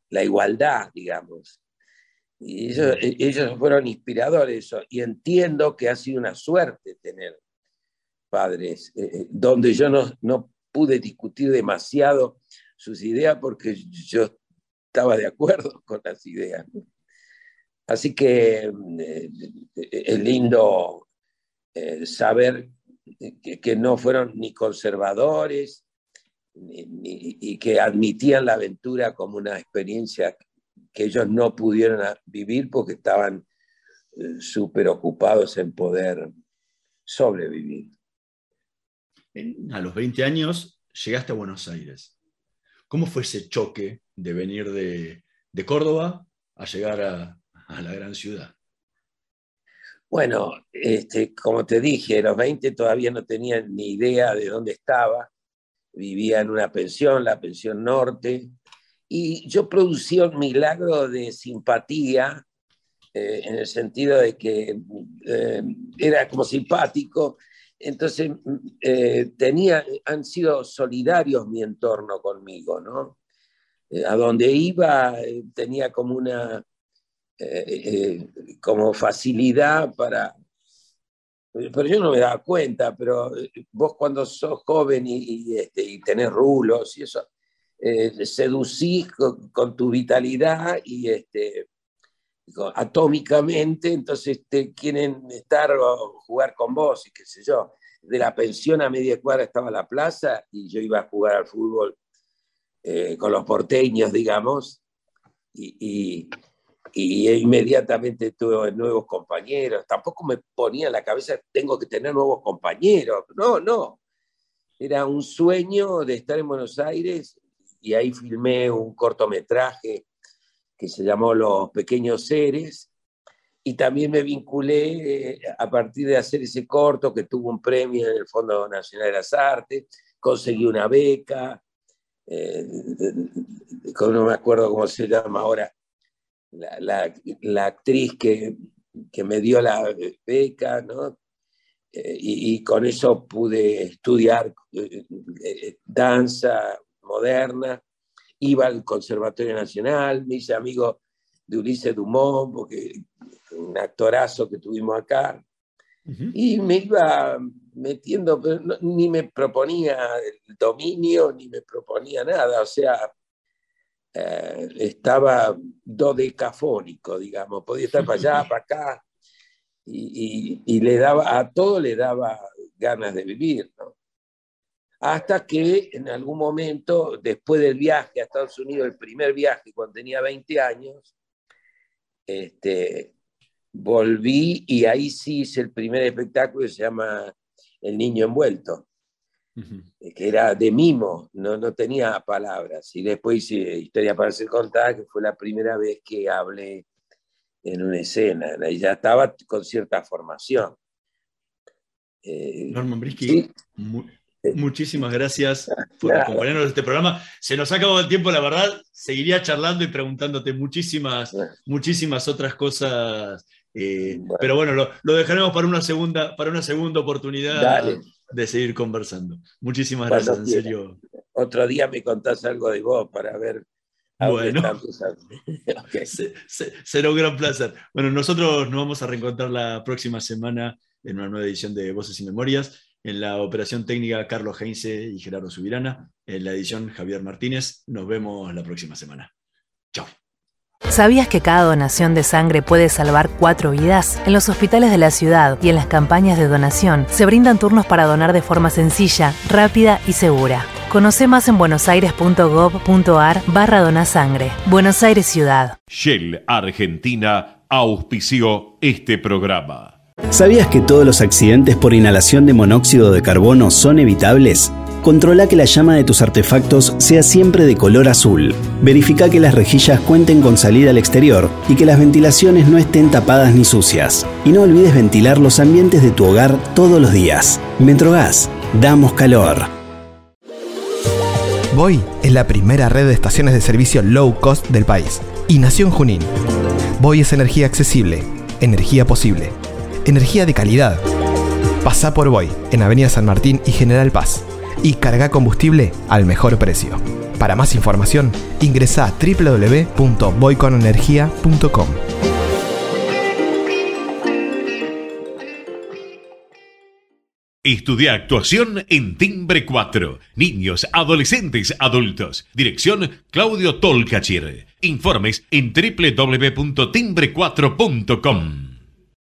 La igualdad, digamos. Y ellos, e- ellos fueron inspiradores eso, y entiendo que ha sido una suerte tener padres, eh, eh, donde yo no, no pude discutir demasiado sus ideas porque yo estaba de acuerdo con las ideas. Así que eh, es lindo eh, saber que, no fueron ni conservadores y que admitían la aventura como una experiencia que ellos no pudieron vivir porque estaban eh, súper ocupados en poder sobrevivir. A los 20 años llegaste a Buenos Aires. ¿Cómo fue ese choque de venir de, Córdoba a llegar a, a la gran ciudad? Bueno, este, como te dije, a los 20 todavía no tenía ni idea de dónde estaba. Vivía en una pensión, la pensión norte, y yo producía un milagro de simpatía eh, en el sentido de que eh, era como simpático. Entonces, eh, tenía, han sido solidarios mi entorno conmigo, ¿no? Eh, a donde iba eh, tenía como una como facilidad para... Pero yo no me daba cuenta, pero vos cuando sos joven y, y, este, tenés rulos y eso, seducís con, tu vitalidad y este, atómicamente, entonces quieren estar o jugar con vos y qué sé yo. De la pensión a media cuadra estaba la plaza y yo iba a jugar al fútbol eh, con los porteños, digamos, y, y- y inmediatamente tuve nuevos compañeros. Tampoco me ponía en la cabeza, tengo que tener nuevos compañeros. No, no. Era un sueño de estar en Buenos Aires y ahí filmé un cortometraje que se llamó Los Pequeños Seres. Y también me vinculé eh, a partir de hacer ese corto que tuvo un premio en el Fondo Nacional de las Artes, conseguí una beca, eh, no me acuerdo cómo se llama ahora, la, la- actriz que, que me dio la beca, ¿no? Eh, y, con eso pude estudiar eh, danza moderna, iba al Conservatorio Nacional, me hice amigo de Ulises Dumont, porque un actorazo que tuvimos acá, y me iba metiendo, pero no- ni me proponía el dominio, ni me proponía nada, o sea, eh, estaba dodecafónico, digamos, podía estar para allá, para acá, y, y- y le daba, a todo le daba ganas de vivir, ¿no? Hasta que en algún momento, después del viaje a Estados Unidos, el primer viaje cuando tenía 20 años, este, volví y ahí sí hice el primer espectáculo que se llama El Niño Envuelto, eh, que era de mimo, no, no tenía palabras. Y después hice Historia para ser contada, que fue la primera vez que hablé en una escena. Y ya estaba con cierta formación. Eh, Norman Brisky, sí, muchísimas gracias por acompañarnos en este programa. Se nos ha acabado el tiempo, la verdad. Seguiría charlando y preguntándote muchísimas, muchísimas otras cosas. eh, Pero bueno, lo, lo dejaremos para una segunda, para una segunda oportunidad Dale. de seguir conversando. Muchísimas Cuando gracias, en serio. Otro día me contás algo de vos para ver a Bueno. Se- se- será un gran placer. Bueno, nosotros nos vamos a reencontrar la próxima semana en una nueva edición de Voces y Memorias. En la operación técnica, Carlos Heinze y Gerardo Subirana. En la edición, Javier Martínez. Nos vemos la próxima semana. Chao. ¿Sabías que cada donación de sangre puede salvar cuatro vidas? En los hospitales de la ciudad y en las campañas de donación se brindan turnos para donar de forma sencilla, rápida y segura. Conoce más en buenosaires.gov.ar barra donasangre. Buenos Aires Ciudad. Shell Argentina auspició este programa. ¿Sabías que todos los accidentes por inhalación de monóxido de carbono son evitables? Controla que la llama de tus artefactos sea siempre de color azul. Verifica que las rejillas cuenten con salida al exterior y que las ventilaciones no estén tapadas ni sucias. Y no olvides ventilar los ambientes de tu hogar todos los días. Metrogas, damos calor. Voy es la primera red de estaciones de servicio low cost del país y nació en Junín. Voy es energía accesible, energía posible, energía de calidad. Pasa por Voy en Avenida San Martín y General Paz y carga combustible al mejor precio. Para más información, ingresa a www.voyconenergia.com. Estudia actuación en Timbre 4. Niños, adolescentes, adultos. Dirección Claudio Tolcachir. Informes en www.timbre4.com.